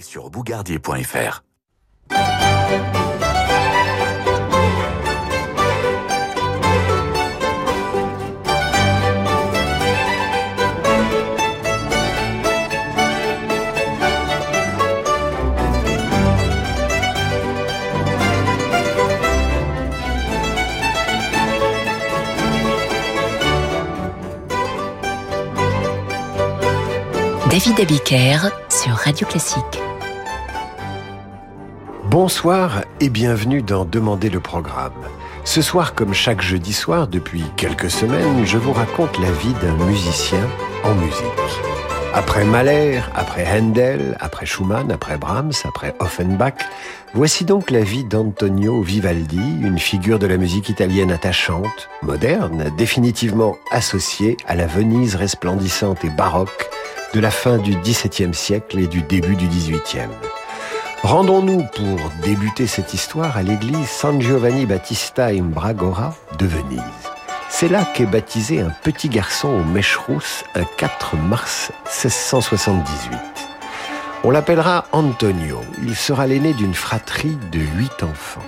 sur bougardier.fr. David Abiker sur Radio Classique. Bonsoir et bienvenue dans Demander le programme. Ce soir, comme chaque jeudi soir depuis quelques semaines, je vous raconte la vie d'un musicien en musique. Après Mahler, après Handel, après Schumann, après Brahms, après Offenbach, voici donc la vie d'Antonio Vivaldi, une figure de la musique italienne attachante, moderne, définitivement associée à la Venise resplendissante et baroque de la fin du XVIIe siècle et du début du XVIIIe. Rendons-nous pour débuter cette histoire à l'église San Giovanni Battista in Bragora de Venise. C'est là qu'est baptisé un petit garçon aux mèches rousses un 4 mars 1678. On l'appellera Antonio. Il sera l'aîné d'une fratrie de huit enfants.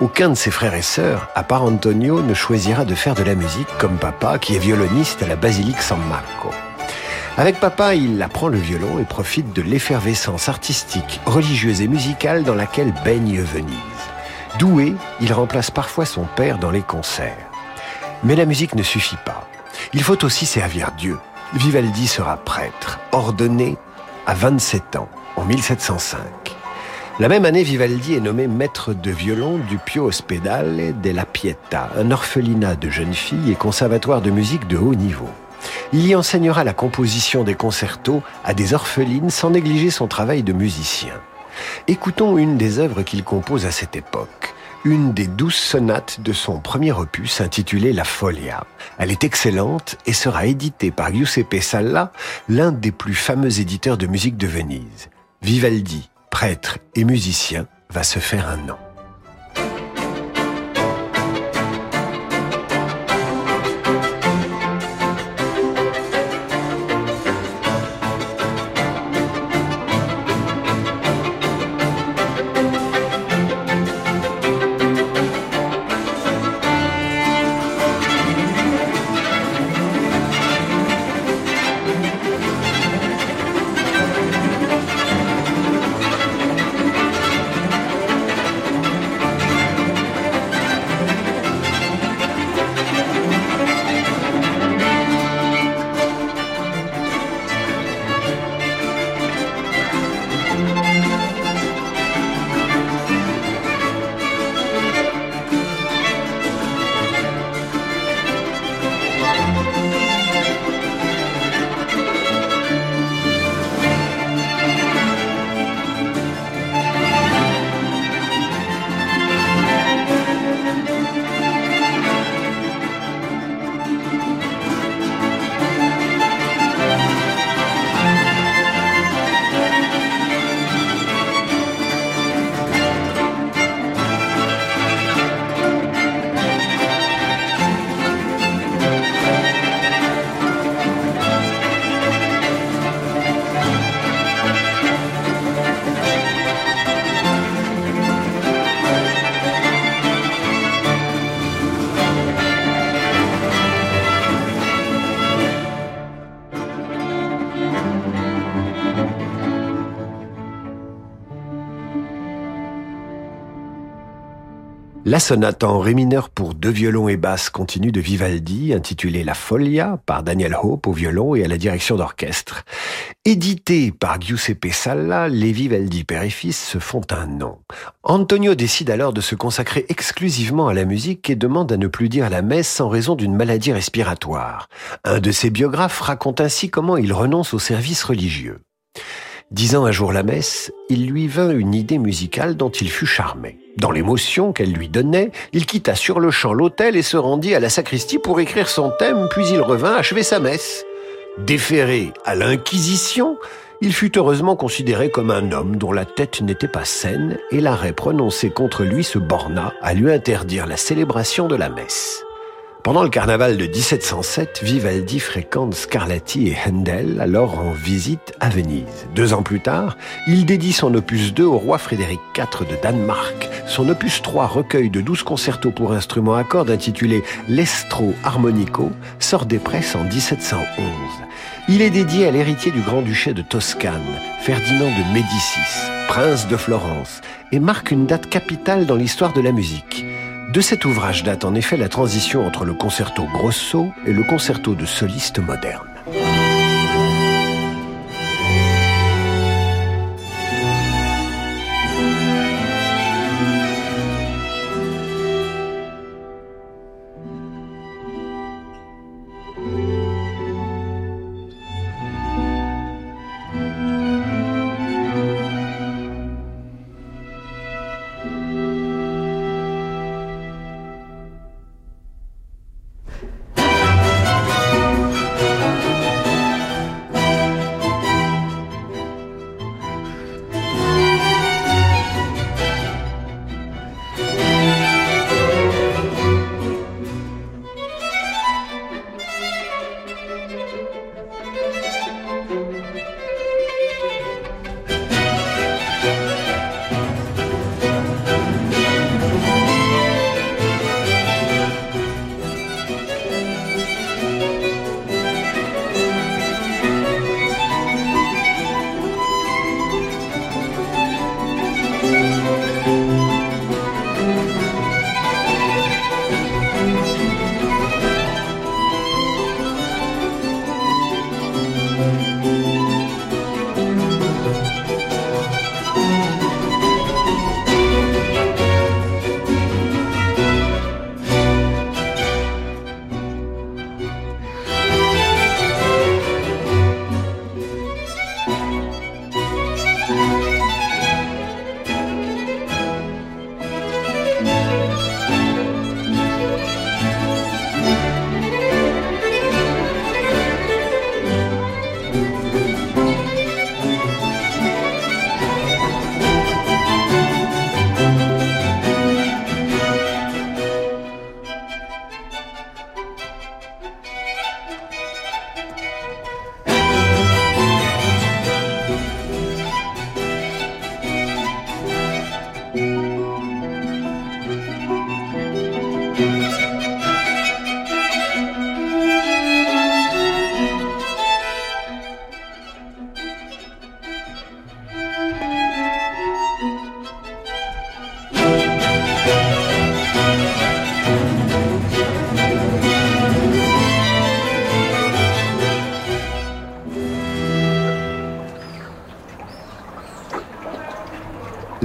Aucun de ses frères et sœurs, à part Antonio, ne choisira de faire de la musique comme papa, qui est violoniste à la basilique San Marco. Avec papa, il apprend le violon et profite de l'effervescence artistique, religieuse et musicale dans laquelle baigne Venise. Doué, il remplace parfois son père dans les concerts. Mais la musique ne suffit pas. Il faut aussi servir Dieu. Vivaldi sera prêtre, ordonné à 27 ans, en 1705. La même année, Vivaldi est nommé maître de violon du Pio Ospedale della Pietà, un orphelinat de jeunes filles et conservatoire de musique de haut niveau. Il y enseignera la composition des concertos à des orphelines sans négliger son travail de musicien. Écoutons une des œuvres qu'il compose à cette époque, une des douze sonates de son premier opus intitulé La Folia. Elle est excellente et sera éditée par Giuseppe Salla, l'un des plus fameux éditeurs de musique de Venise. Vivaldi, prêtre et musicien, va se faire un nom. La sonate en ré mineur pour deux violons et basse continue de Vivaldi, intitulée La Folia, par Daniel Hope au violon et à la direction d'orchestre. Édité par Giuseppe Salla, les Vivaldi père se font un nom. Antonio décide alors de se consacrer exclusivement à la musique et demande à ne plus dire la messe en raison d'une maladie respiratoire. Un de ses biographes raconte ainsi comment il renonce au service religieux. Disant un jour la messe, il lui vint une idée musicale dont il fut charmé. Dans l'émotion qu'elle lui donnait, il quitta sur le champ l'hôtel et se rendit à la sacristie pour écrire son thème, puis il revint achever sa messe. Déféré à l'Inquisition, il fut heureusement considéré comme un homme dont la tête n'était pas saine, et l'arrêt prononcé contre lui se borna à lui interdire la célébration de la messe. Pendant le carnaval de 1707, Vivaldi fréquente Scarlatti et Handel, alors en visite à Venise. Deux ans plus tard, il dédie son opus 2 au roi Frédéric IV de Danemark. Son opus 3, recueil de 12 concertos pour instruments à cordes intitulé L'Estro Harmonico, sort des presses en 1711. Il est dédié à l'héritier du grand-duché de Toscane, Ferdinand de Médicis, prince de Florence, et marque une date capitale dans l'histoire de la musique. De cet ouvrage date en effet la transition entre le concerto grosso et le concerto de soliste moderne.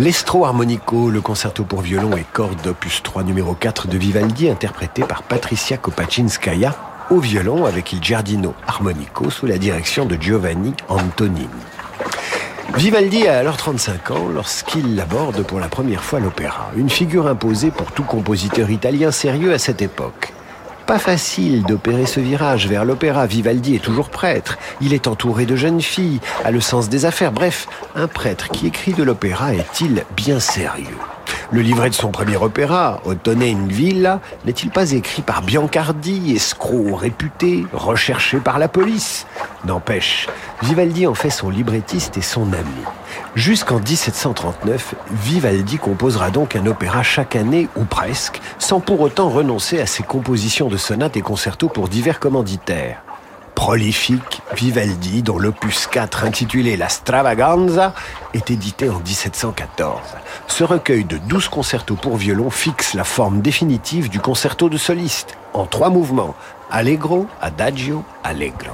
L'Estro Harmonico, le concerto pour violon et cordes opus 3 numéro 4 de Vivaldi, interprété par Patricia Kopaczynskaya au violon avec il Giardino Harmonico sous la direction de Giovanni Antonini. Vivaldi a alors 35 ans lorsqu'il aborde pour la première fois l'opéra, une figure imposée pour tout compositeur italien sérieux à cette époque. Pas facile d'opérer ce virage vers l'opéra. Vivaldi est toujours prêtre. Il est entouré de jeunes filles, a le sens des affaires. Bref, un prêtre qui écrit de l'opéra est-il bien sérieux? Le livret de son premier opéra, Ottone in Villa, n'est-il pas écrit par Biancardi, escroc réputé, recherché par la police? N'empêche, Vivaldi en fait son librettiste et son ami. Jusqu'en 1739, Vivaldi composera donc un opéra chaque année, ou presque, sans pour autant renoncer à ses compositions de sonates et concertos pour divers commanditaires prolifique Vivaldi, dont l'opus 4 intitulé La Stravaganza est édité en 1714. Ce recueil de 12 concertos pour violon fixe la forme définitive du concerto de soliste, en trois mouvements, allegro, adagio, allegro.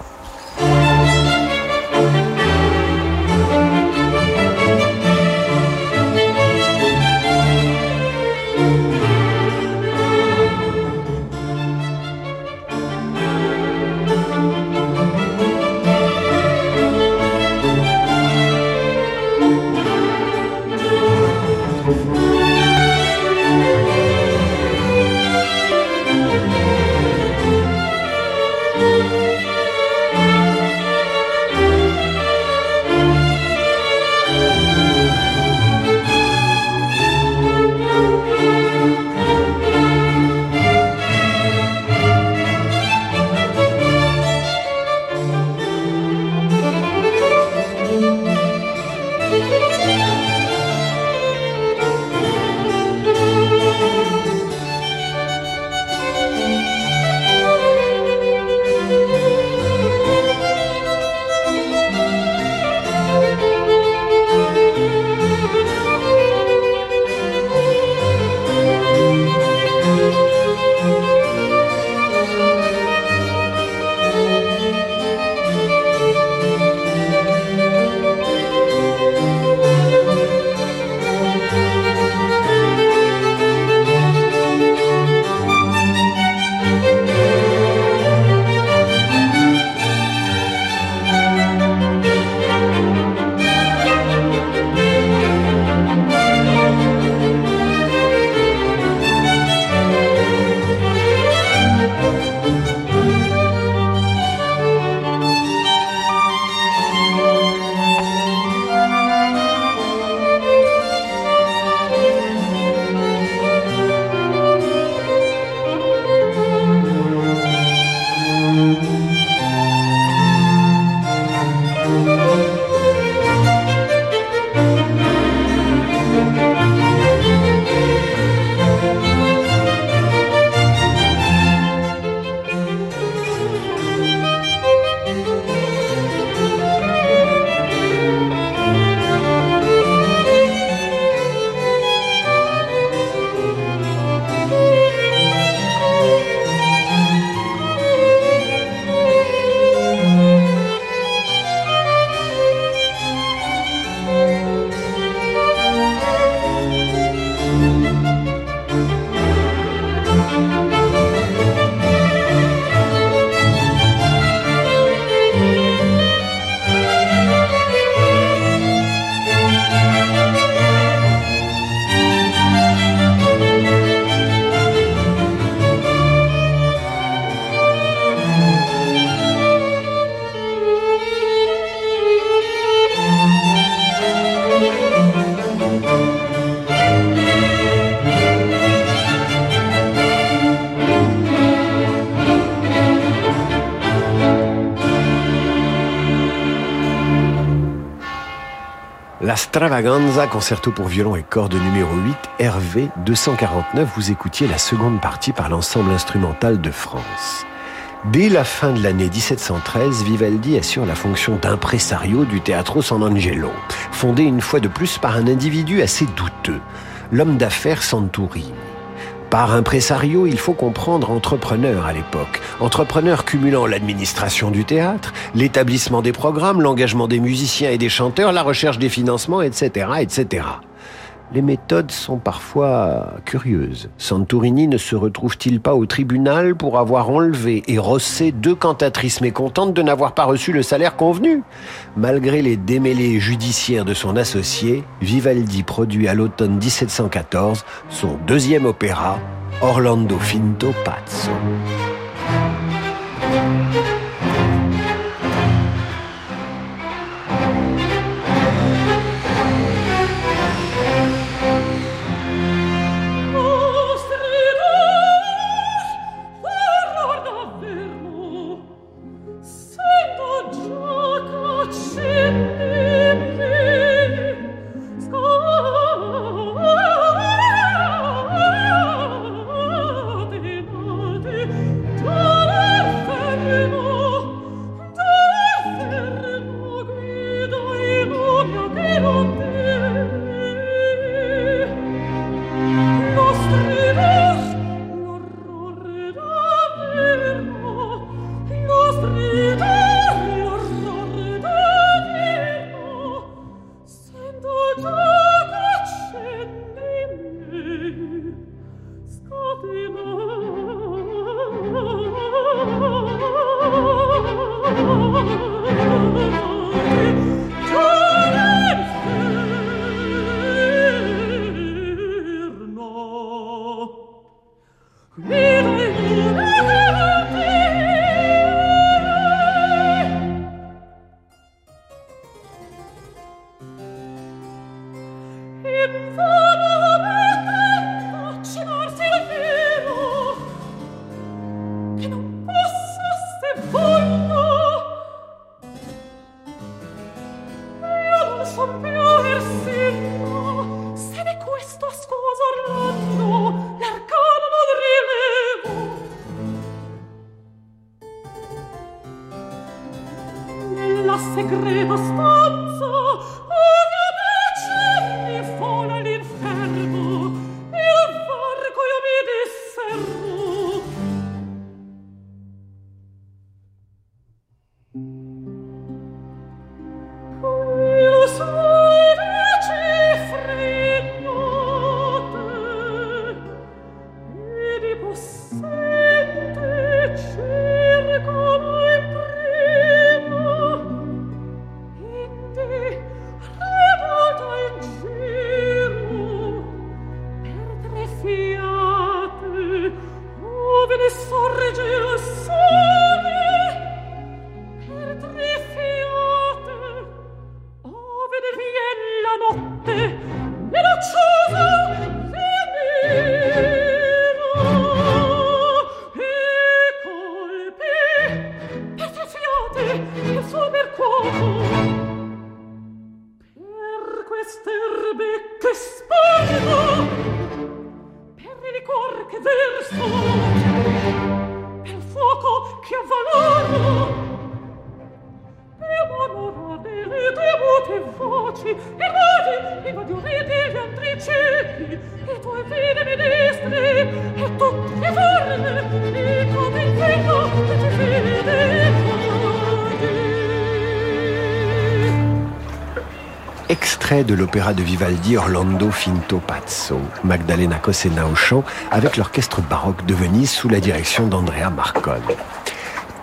La Stravaganza, concerto pour violon et cordes numéro 8, Hervé 249, vous écoutiez la seconde partie par l'ensemble instrumental de France. Dès la fin de l'année 1713, Vivaldi assure la fonction d'impresario du Teatro San Angelo, fondé une fois de plus par un individu assez douteux, l'homme d'affaires Santurini. Par impresario, il faut comprendre entrepreneur à l'époque. Entrepreneur cumulant l'administration du théâtre, l'établissement des programmes, l'engagement des musiciens et des chanteurs, la recherche des financements, etc., etc les méthodes sont parfois curieuses. Santorini ne se retrouve-t-il pas au tribunal pour avoir enlevé et rossé deux cantatrices mécontentes de n'avoir pas reçu le salaire convenu? Malgré les démêlés judiciaires de son associé, Vivaldi produit à l'automne 1714 son deuxième opéra, Orlando Finto Pazzo. sapersi de l'opéra de Vivaldi Orlando Finto Pazzo, Magdalena Cosena au chant, avec l'orchestre baroque de Venise sous la direction d'Andrea Marcone.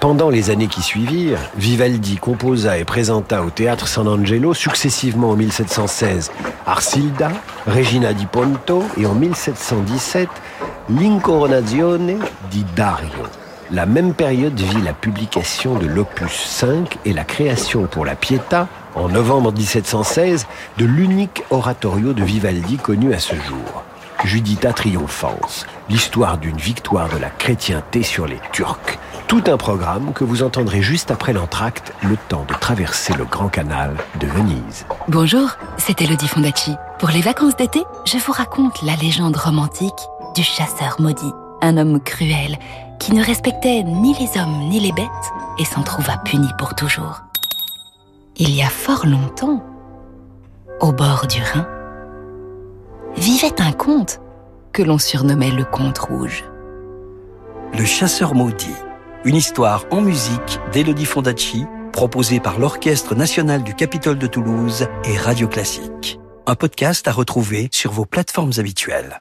Pendant les années qui suivirent, Vivaldi composa et présenta au théâtre San Angelo successivement en 1716 Arsilda, Regina di Ponto et en 1717 L'Incoronazione di Dario. La même période vit la publication de l'opus 5 et la création pour la Pietà en novembre 1716, de l'unique oratorio de Vivaldi connu à ce jour, Judita Triomphans, l'histoire d'une victoire de la chrétienté sur les Turcs, Tout un programme que vous entendrez juste après l'entracte, le temps de traverser le Grand Canal de Venise. Bonjour, c'est Elodie Fondacci. Pour les vacances d'été, je vous raconte la légende romantique du chasseur maudit. Un homme cruel qui ne respectait ni les hommes ni les bêtes et s'en trouva puni pour toujours. Il y a fort longtemps, au bord du Rhin, vivait un comte que l'on surnommait le comte rouge. Le chasseur maudit, une histoire en musique d'Elodie Fondacci, proposée par l'Orchestre national du Capitole de Toulouse et Radio Classique. Un podcast à retrouver sur vos plateformes habituelles.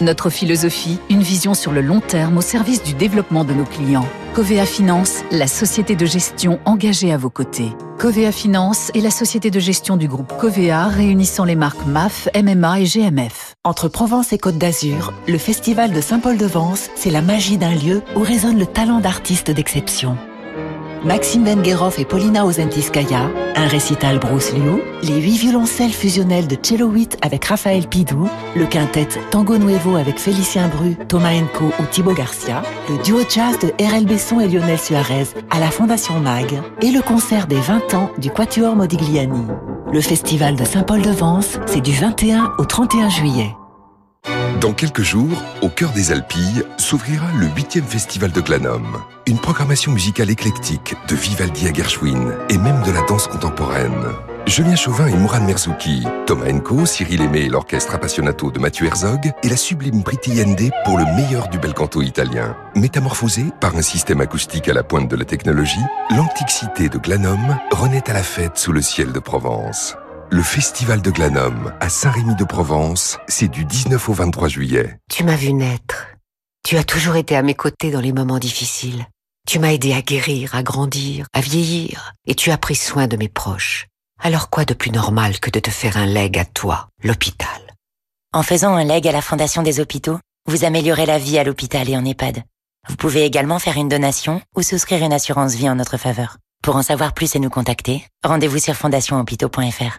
Notre philosophie, une vision sur le long terme au service du développement de nos clients. Covea Finance, la société de gestion engagée à vos côtés. Covea Finance est la société de gestion du groupe Covea réunissant les marques MAF, MMA et GMF. Entre Provence et Côte d'Azur, le Festival de Saint-Paul-de-Vence, c'est la magie d'un lieu où résonne le talent d'artistes d'exception. Maxime Vengerov et Paulina Ozentiskaya, un récital Bruce Liu, les huit violoncelles fusionnelles de Cello 8 avec Raphaël Pidou, le quintet Tango Nuevo avec Félicien Bru, Thomas Enco ou Thibaut Garcia, le duo jazz de RL Besson et Lionel Suarez à la Fondation MAG et le concert des 20 ans du Quatuor Modigliani. Le festival de Saint-Paul-de-Vence, c'est du 21 au 31 juillet. Dans quelques jours, au cœur des Alpilles, s'ouvrira le 8e festival de Glanum. Une programmation musicale éclectique de Vivaldi à Gershwin et même de la danse contemporaine. Julien Chauvin et Mourad Merzouki, Thomas Enco, Cyril Aimé et l'orchestre Appassionato de Mathieu Herzog et la sublime Priti Yende pour le meilleur du bel canto italien. Métamorphosé par un système acoustique à la pointe de la technologie, l'antique cité de Glanum renaît à la fête sous le ciel de Provence. Le Festival de Glanum à Saint-Rémy-de-Provence, c'est du 19 au 23 juillet. Tu m'as vu naître. Tu as toujours été à mes côtés dans les moments difficiles. Tu m'as aidé à guérir, à grandir, à vieillir, et tu as pris soin de mes proches. Alors quoi de plus normal que de te faire un leg à toi, l'hôpital? En faisant un leg à la Fondation des hôpitaux, vous améliorez la vie à l'hôpital et en EHPAD. Vous pouvez également faire une donation ou souscrire une assurance vie en notre faveur. Pour en savoir plus et nous contacter, rendez-vous sur fondationhôpitaux.fr.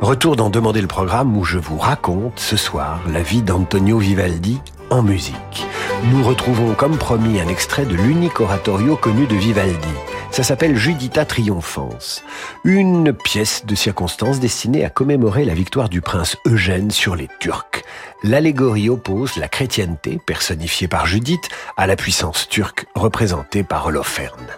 Retour dans Demander le programme où je vous raconte ce soir la vie d'Antonio Vivaldi en musique. Nous retrouvons comme promis un extrait de l'unique oratorio connu de Vivaldi. Ça s'appelle Judita Triomphans, une pièce de circonstance destinée à commémorer la victoire du prince Eugène sur les Turcs. L'allégorie oppose la chrétienté, personnifiée par Judith, à la puissance turque, représentée par Holoferne.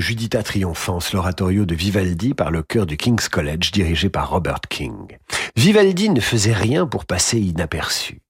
Juditha Triomphance, l'oratorio de Vivaldi par le chœur du King's College dirigé par Robert King. Vivaldi ne faisait rien pour passer inaperçu.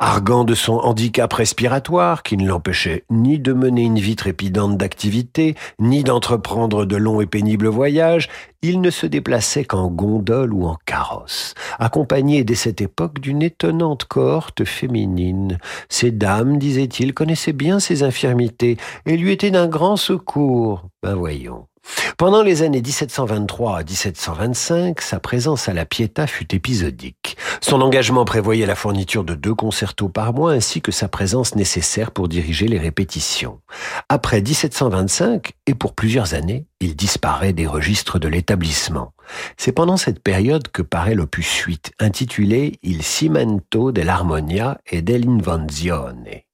Argant de son handicap respiratoire qui ne l'empêchait ni de mener une vie trépidante d'activité, ni d'entreprendre de longs et pénibles voyages, il ne se déplaçait qu'en gondole ou en carrosse, accompagné dès cette époque d'une étonnante cohorte féminine. Ces dames, disait-il, connaissaient bien ses infirmités et lui étaient d'un grand secours. Ben voyons. Pendant les années 1723 à 1725, sa présence à la Pietà fut épisodique. Son engagement prévoyait la fourniture de deux concertos par mois ainsi que sa présence nécessaire pour diriger les répétitions. Après 1725, et pour plusieurs années, il disparaît des registres de l'établissement. C'est pendant cette période que paraît l'opus 8, intitulé Il cimento dell'armonia e dell'invenzione.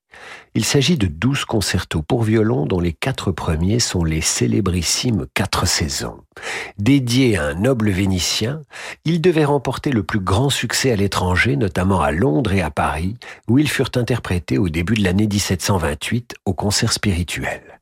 Il s'agit de douze concertos pour violon dont les quatre premiers sont les célébrissimes Quatre saisons. Dédiés à un noble vénitien, ils devaient remporter le plus grand succès à l'étranger, notamment à Londres et à Paris, où ils furent interprétés au début de l'année 1728 au concert spirituel.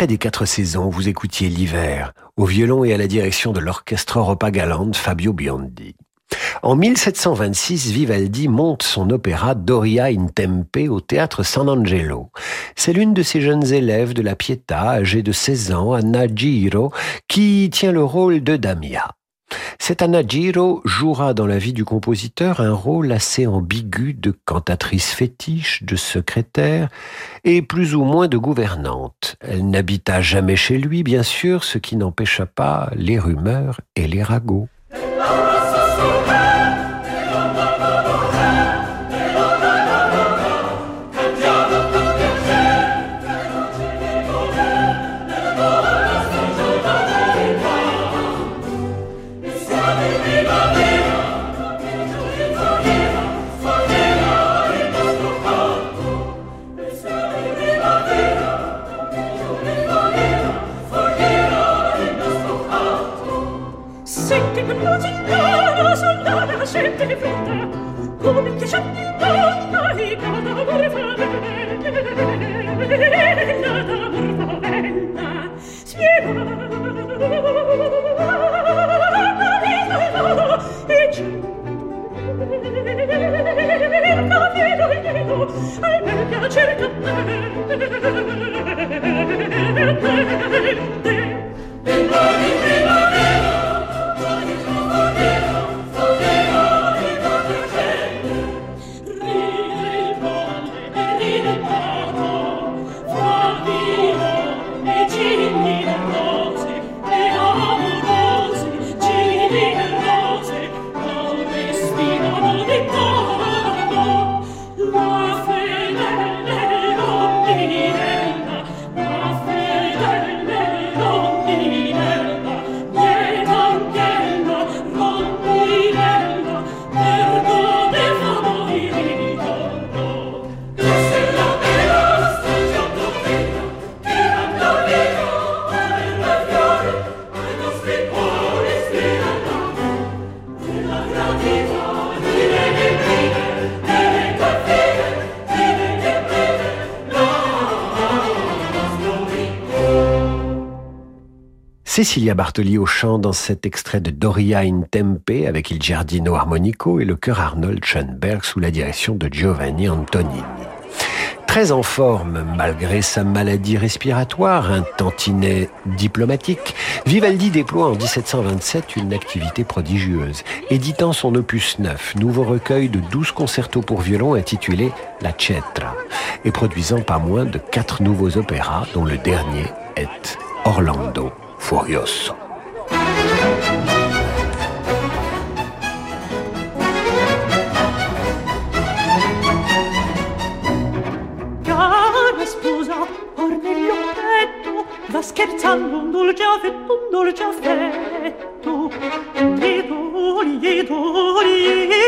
Extrait des quatre saisons, vous écoutiez l'hiver, au violon et à la direction de l'orchestre Europa Galante Fabio Biondi. En 1726, Vivaldi monte son opéra Doria in Tempe au théâtre San Angelo. C'est l'une de ses jeunes élèves de la Pietà, âgée de 16 ans, Anna Giro, qui tient le rôle de Damia. Cette Anna Giro jouera dans la vie du compositeur un rôle assez ambigu de cantatrice fétiche, de secrétaire et plus ou moins de gouvernante. Elle n'habita jamais chez lui, bien sûr, ce qui n'empêcha pas les rumeurs et les ragots. Oh, Cecilia Bartoli au chant dans cet extrait de Doria in Tempe avec il Giardino Armonico et le chœur Arnold Schoenberg sous la direction de Giovanni Antonini. Très en forme, malgré sa maladie respiratoire, un tantinet diplomatique, Vivaldi déploie en 1727 une activité prodigieuse, éditant son opus 9, nouveau recueil de 12 concertos pour violon intitulé La Cetra, et produisant pas moins de quatre nouveaux opéras, dont le dernier est Orlando furioso. Cara sposa, or nel mio petto va scherzando un dolce affetto, un dolce affetto. Lieto, lieto, lieto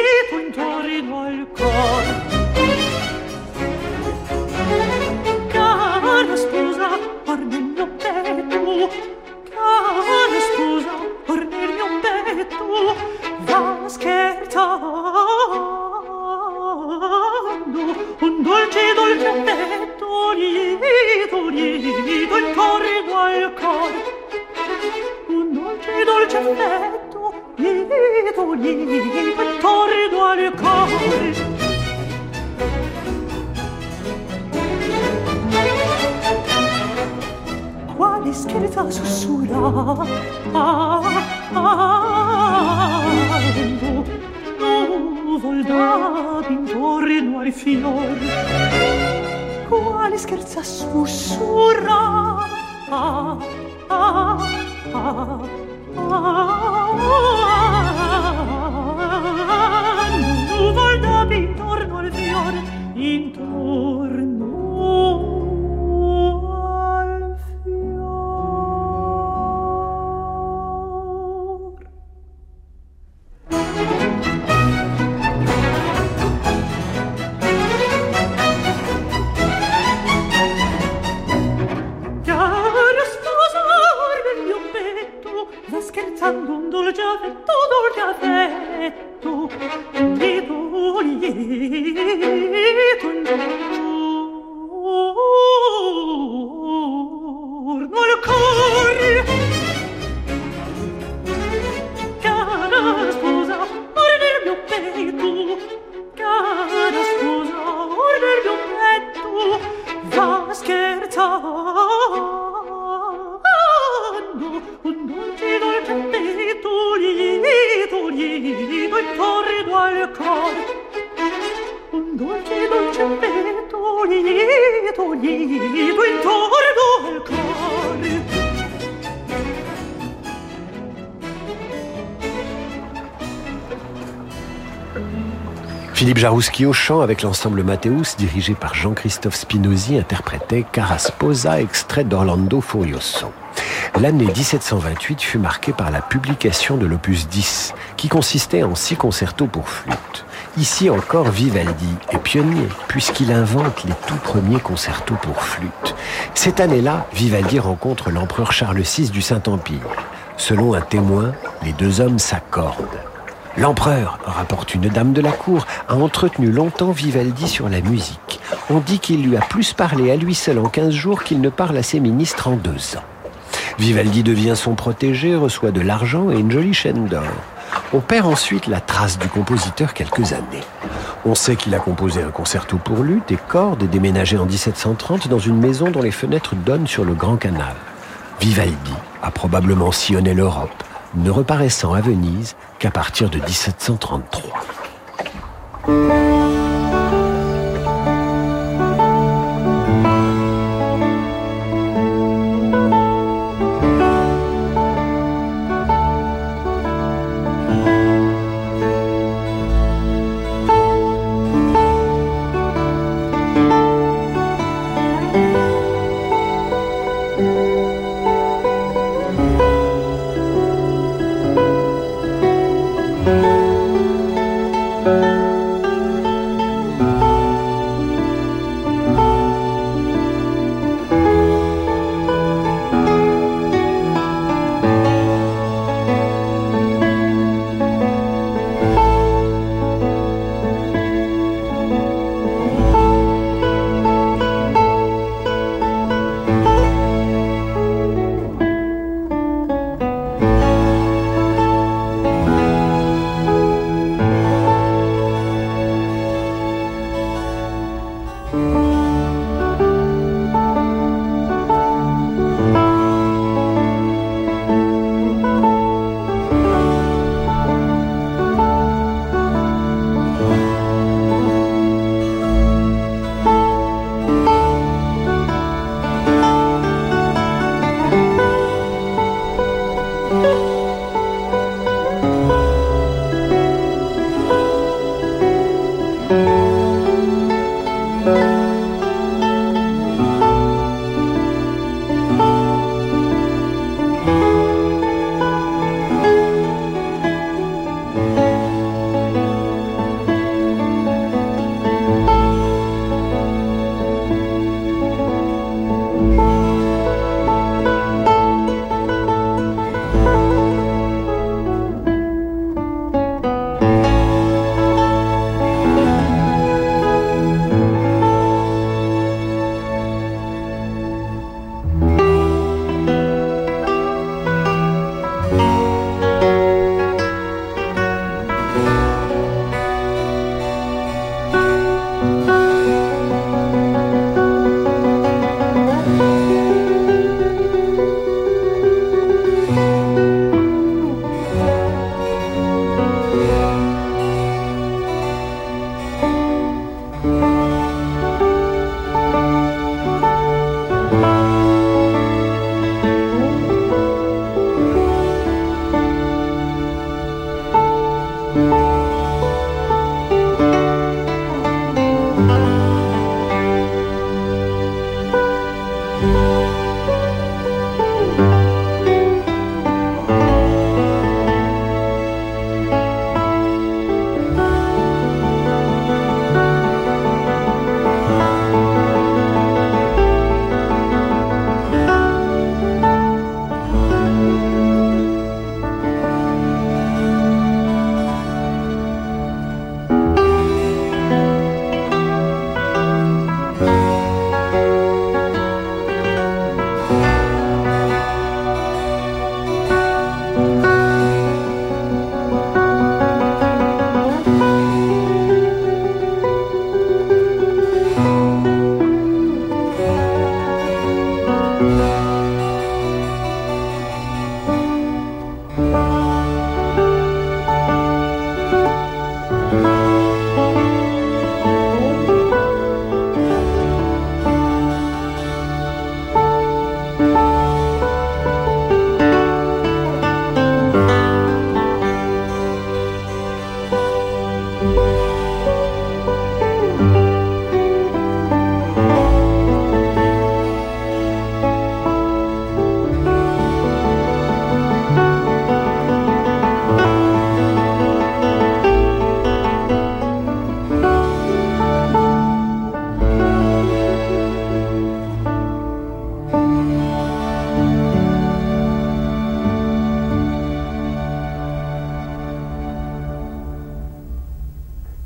cabeza susurra ah, ah, no, no volda intorno al fior quale scherza sussurra ah, ah, ah Jarouski au chant avec l'ensemble Mathéus dirigé par Jean-Christophe Spinozzi interprétait Carasposa extrait d'Orlando Furioso. L'année 1728 fut marquée par la publication de l'opus 10 qui consistait en six concertos pour flûte. Ici encore, Vivaldi est pionnier puisqu'il invente les tout premiers concertos pour flûte. Cette année-là, Vivaldi rencontre l'empereur Charles VI du Saint-Empire. Selon un témoin, les deux hommes s'accordent. L'empereur, rapporte une dame de la cour, a entretenu longtemps Vivaldi sur la musique. On dit qu'il lui a plus parlé à lui seul en 15 jours qu'il ne parle à ses ministres en deux ans. Vivaldi devient son protégé, reçoit de l'argent et une jolie chaîne d'or. On perd ensuite la trace du compositeur quelques années. On sait qu'il a composé un concerto pour luth et cordes et déménagé en 1730 dans une maison dont les fenêtres donnent sur le Grand Canal. Vivaldi a probablement sillonné l'Europe, ne reparaissant à Venise qu'à partir de 1733.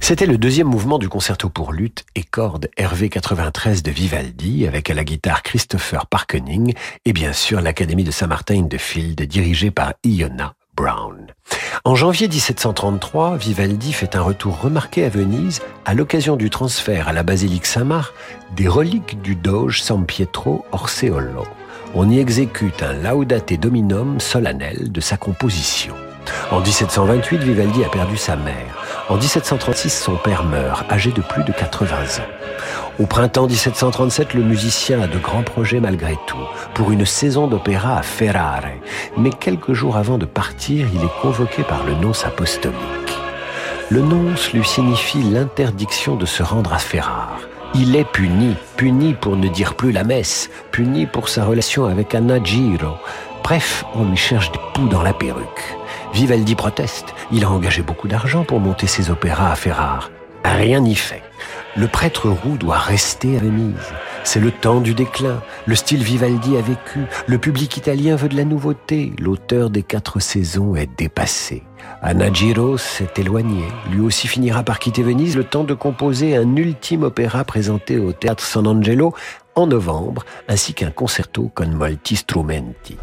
C'était le deuxième mouvement du concerto pour lutte et cordes Hervé 93 de Vivaldi avec à la guitare Christopher Parkening et bien sûr l'Académie de Saint-Martin de Field dirigée par Iona Brown. En janvier 1733, Vivaldi fait un retour remarqué à Venise à l'occasion du transfert à la basilique Saint-Marc des reliques du doge San Pietro Orseolo. On y exécute un laudate dominum solennel de sa composition. En 1728, Vivaldi a perdu sa mère. En 1736, son père meurt, âgé de plus de 80 ans. Au printemps 1737, le musicien a de grands projets malgré tout, pour une saison d'opéra à Ferrare. Mais quelques jours avant de partir, il est convoqué par le nonce apostolique. Le nonce lui signifie l'interdiction de se rendre à Ferrare. Il est puni, puni pour ne dire plus la messe, puni pour sa relation avec Anna Giro. Bref, on lui cherche des poux dans la perruque. Vivaldi proteste. Il a engagé beaucoup d'argent pour monter ses opéras à Ferrare. Rien n'y fait. Le prêtre roux doit rester à Venise. C'est le temps du déclin. Le style Vivaldi a vécu. Le public italien veut de la nouveauté. L'auteur des quatre saisons est dépassé. Anagiro s'est éloigné. Lui aussi finira par quitter Venise le temps de composer un ultime opéra présenté au théâtre San Angelo en novembre, ainsi qu'un concerto con molti strumenti.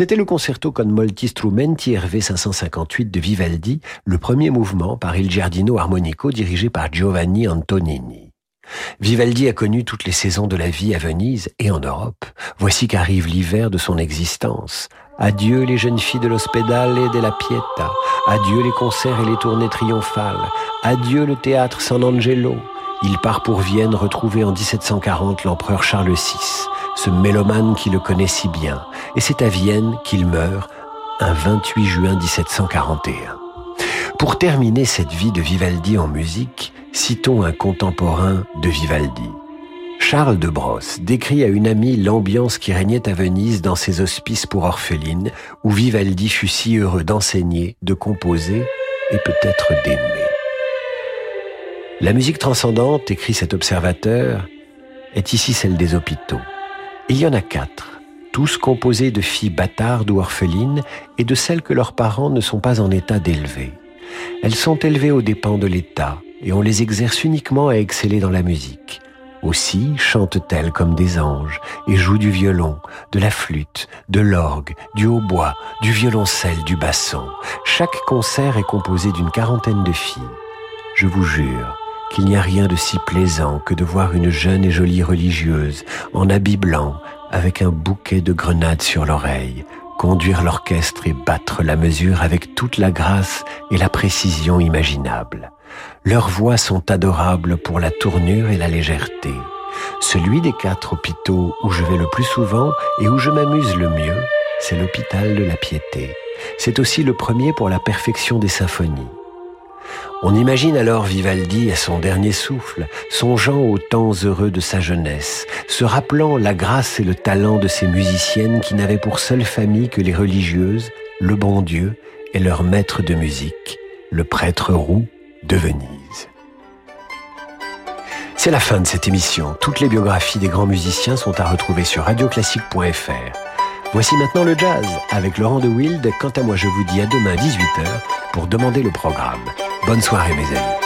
C'était le concerto con molti strumenti RV 558 de Vivaldi, le premier mouvement par Il Giardino Armonico dirigé par Giovanni Antonini. Vivaldi a connu toutes les saisons de la vie à Venise et en Europe. Voici qu'arrive l'hiver de son existence. Adieu les jeunes filles de l'Ospedale de la Pietà. Adieu les concerts et les tournées triomphales. Adieu le théâtre San Angelo. Il part pour Vienne retrouver en 1740 l'empereur Charles VI, ce mélomane qui le connaît si bien. Et c'est à Vienne qu'il meurt un 28 juin 1741. Pour terminer cette vie de Vivaldi en musique, citons un contemporain de Vivaldi. Charles de Brosse décrit à une amie l'ambiance qui régnait à Venise dans ses hospices pour orphelines, où Vivaldi fut si heureux d'enseigner, de composer et peut-être d'aimer. La musique transcendante, écrit cet observateur, est ici celle des hôpitaux. Il y en a quatre, tous composés de filles bâtardes ou orphelines et de celles que leurs parents ne sont pas en état d'élever. Elles sont élevées aux dépens de l'État et on les exerce uniquement à exceller dans la musique. Aussi chantent-elles comme des anges et jouent du violon, de la flûte, de l'orgue, du hautbois, du violoncelle, du basson. Chaque concert est composé d'une quarantaine de filles. Je vous jure qu'il n'y a rien de si plaisant que de voir une jeune et jolie religieuse en habit blanc avec un bouquet de grenades sur l'oreille, conduire l'orchestre et battre la mesure avec toute la grâce et la précision imaginables. Leurs voix sont adorables pour la tournure et la légèreté. Celui des quatre hôpitaux où je vais le plus souvent et où je m'amuse le mieux, c'est l'hôpital de la Piété. C'est aussi le premier pour la perfection des symphonies. On imagine alors Vivaldi à son dernier souffle, songeant aux temps heureux de sa jeunesse, se rappelant la grâce et le talent de ces musiciennes qui n'avaient pour seule famille que les religieuses, le bon Dieu et leur maître de musique, le prêtre roux de Venise. C'est la fin de cette émission. Toutes les biographies des grands musiciens sont à retrouver sur radioclassique.fr. Voici maintenant le jazz avec Laurent de Wild. Quant à moi, je vous dis à demain 18h pour demander le programme. Bonne soirée mes amis.